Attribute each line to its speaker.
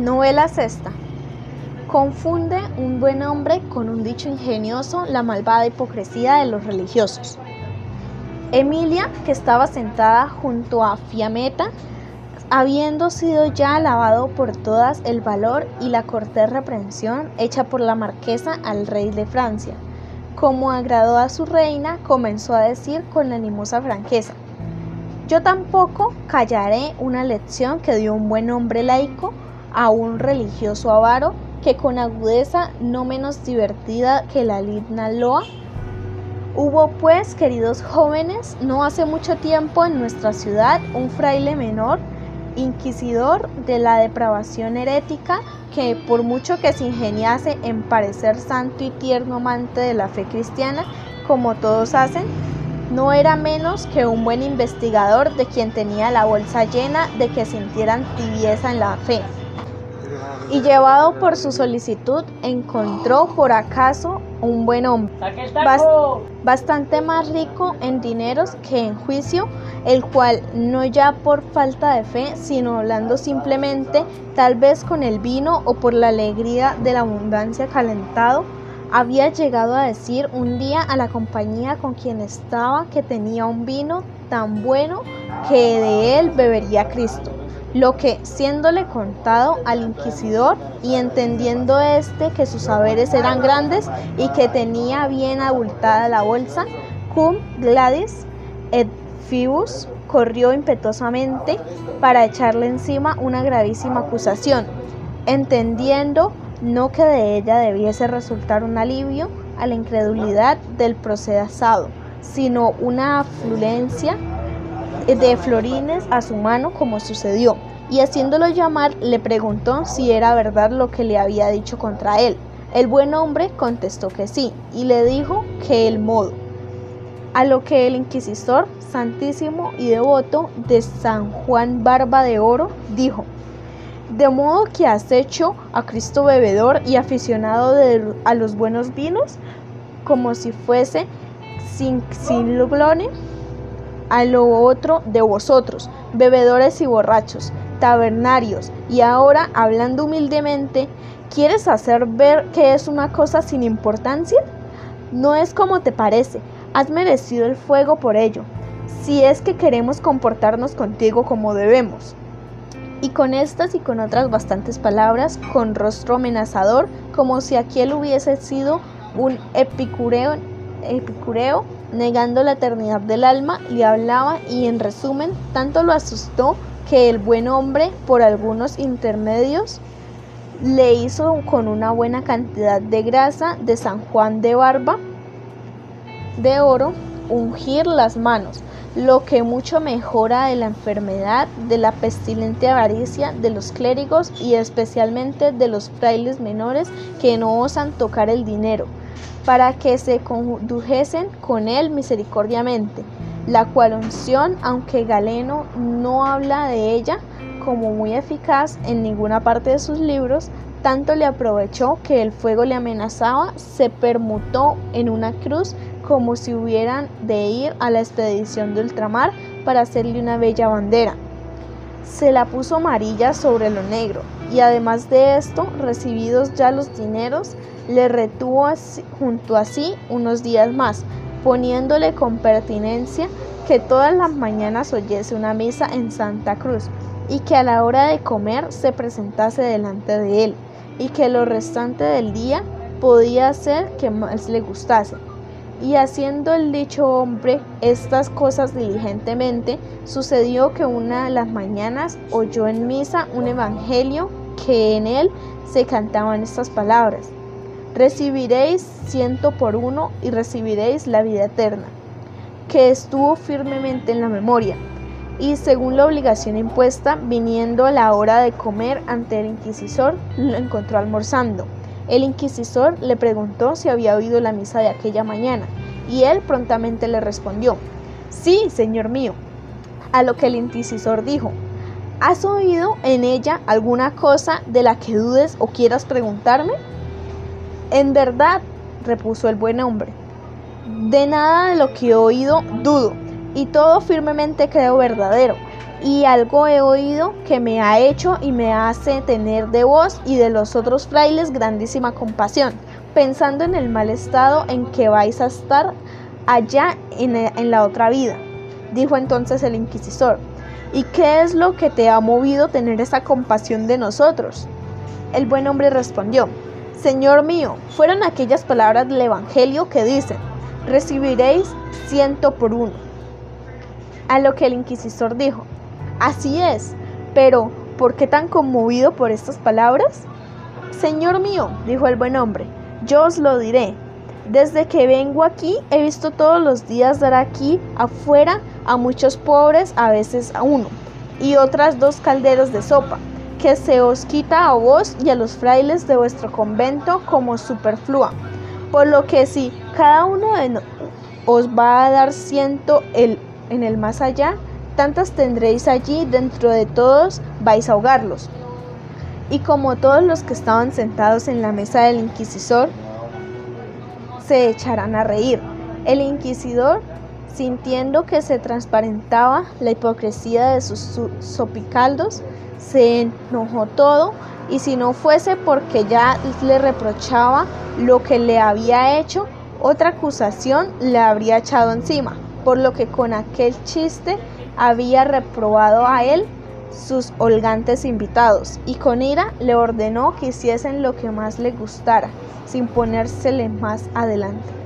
Speaker 1: Novela sexta. Confunde un buen hombre con un dicho ingenioso la malvada hipocresía de los religiosos. Emilia, que estaba sentada junto a Fiametta, habiendo sido ya alabado por todas el valor y la cortés reprensión hecha por la marquesa al rey de Francia, como agradó a su reina, comenzó a decir con la animosa franqueza, yo tampoco callaré una lección que dio un buen hombre laico a un religioso avaro que con agudeza no menos divertida que la ligna loa. Hubo pues, queridos jóvenes, no hace mucho tiempo en nuestra ciudad un fraile menor, inquisidor de la depravación herética, que por mucho que se ingeniase en parecer santo y tierno amante de la fe cristiana, como todos hacen, no era menos que un buen investigador de quien tenía la bolsa llena de que sintieran tibieza en la fe y llevado por su solicitud encontró por acaso un buen hombre, bastante más rico en dineros que en juicio, el cual no ya por falta de fe, sino hablando simplemente, tal vez con el vino o por la alegría de la abundancia calentado, había llegado a decir un día a la compañía con quien estaba que tenía un vino tan bueno que de él bebería Cristo lo que, siéndole contado al inquisidor y entendiendo éste que sus saberes eran grandes y que tenía bien abultada la bolsa, cum gladis et fibus corrió impetuosamente para echarle encima una gravísima acusación, entendiendo no que de ella debiese resultar un alivio a la incredulidad del procesado, sino una afluencia de florines a su mano como sucedió, y haciéndolo llamar le preguntó si era verdad lo que le había dicho contra él. El buen hombre contestó que sí, y le dijo que el modo. A lo que el inquisidor, santísimo y devoto de San Juan Barba de Oro, dijo, de modo que has hecho a Cristo bebedor y aficionado a los buenos vinos, como si fuese sin, sin a lo otro de vosotros, bebedores y borrachos, tabernarios, y ahora, hablando humildemente, ¿quieres hacer ver que es una cosa sin importancia? No es como te parece, has merecido el fuego por ello, si es que queremos comportarnos contigo como debemos. Y con estas y con otras bastantes palabras, con rostro amenazador, como si aquel hubiese sido un epicureo, epicureo negando la eternidad del alma, le hablaba y en resumen tanto lo asustó que el buen hombre, por algunos intermedios, le hizo con una buena cantidad de grasa de San Juan de Barba de oro ungir las manos, lo que mucho mejora de la enfermedad de la pestilente avaricia de los clérigos y especialmente de los frailes menores que no osan tocar el dinero para que se condujesen con él misericordiamente, la cual unción, aunque Galeno no habla de ella como muy eficaz en ninguna parte de sus libros, tanto le aprovechó que el fuego le amenazaba, se permutó en una cruz como si hubieran de ir a la expedición de ultramar para hacerle una bella bandera. Se la puso amarilla sobre lo negro, y además de esto, recibidos ya los dineros, le retuvo junto a sí unos días más, poniéndole con pertinencia que todas las mañanas oyese una misa en Santa Cruz y que a la hora de comer se presentase delante de él y que lo restante del día podía ser que más le gustase. Y haciendo el dicho hombre estas cosas diligentemente, sucedió que una de las mañanas oyó en misa un evangelio que en él se cantaban estas palabras. Recibiréis ciento por uno y recibiréis la vida eterna, que estuvo firmemente en la memoria. Y según la obligación impuesta, viniendo a la hora de comer ante el inquisidor, lo encontró almorzando. El inquisidor le preguntó si había oído la misa de aquella mañana, y él prontamente le respondió, Sí, señor mío. A lo que el inquisidor dijo, ¿Has oído en ella alguna cosa de la que dudes o quieras preguntarme? En verdad, repuso el buen hombre, de nada de lo que he oído dudo, y todo firmemente creo verdadero, y algo he oído que me ha hecho y me hace tener de vos y de los otros frailes grandísima compasión, pensando en el mal estado en que vais a estar allá en, en la otra vida. Dijo entonces el inquisidor, ¿y qué es lo que te ha movido tener esa compasión de nosotros? El buen hombre respondió, Señor mío, fueron aquellas palabras del Evangelio que dicen, recibiréis ciento por uno. A lo que el inquisidor dijo, así es, pero ¿por qué tan conmovido por estas palabras? Señor mío, dijo el buen hombre, yo os lo diré. Desde que vengo aquí he visto todos los días dar aquí afuera a muchos pobres, a veces a uno, y otras dos calderos de sopa que se os quita a vos y a los frailes de vuestro convento como superflua. Por lo que si cada uno de os va a dar ciento el, en el más allá, tantas tendréis allí dentro de todos, vais a ahogarlos. Y como todos los que estaban sentados en la mesa del inquisidor, se echarán a reír. El inquisidor, sintiendo que se transparentaba la hipocresía de sus sopicaldos, se enojó todo y si no fuese porque ya le reprochaba lo que le había hecho, otra acusación le habría echado encima, por lo que con aquel chiste había reprobado a él sus holgantes invitados, y con ira le ordenó que hiciesen lo que más le gustara, sin ponérsele más adelante.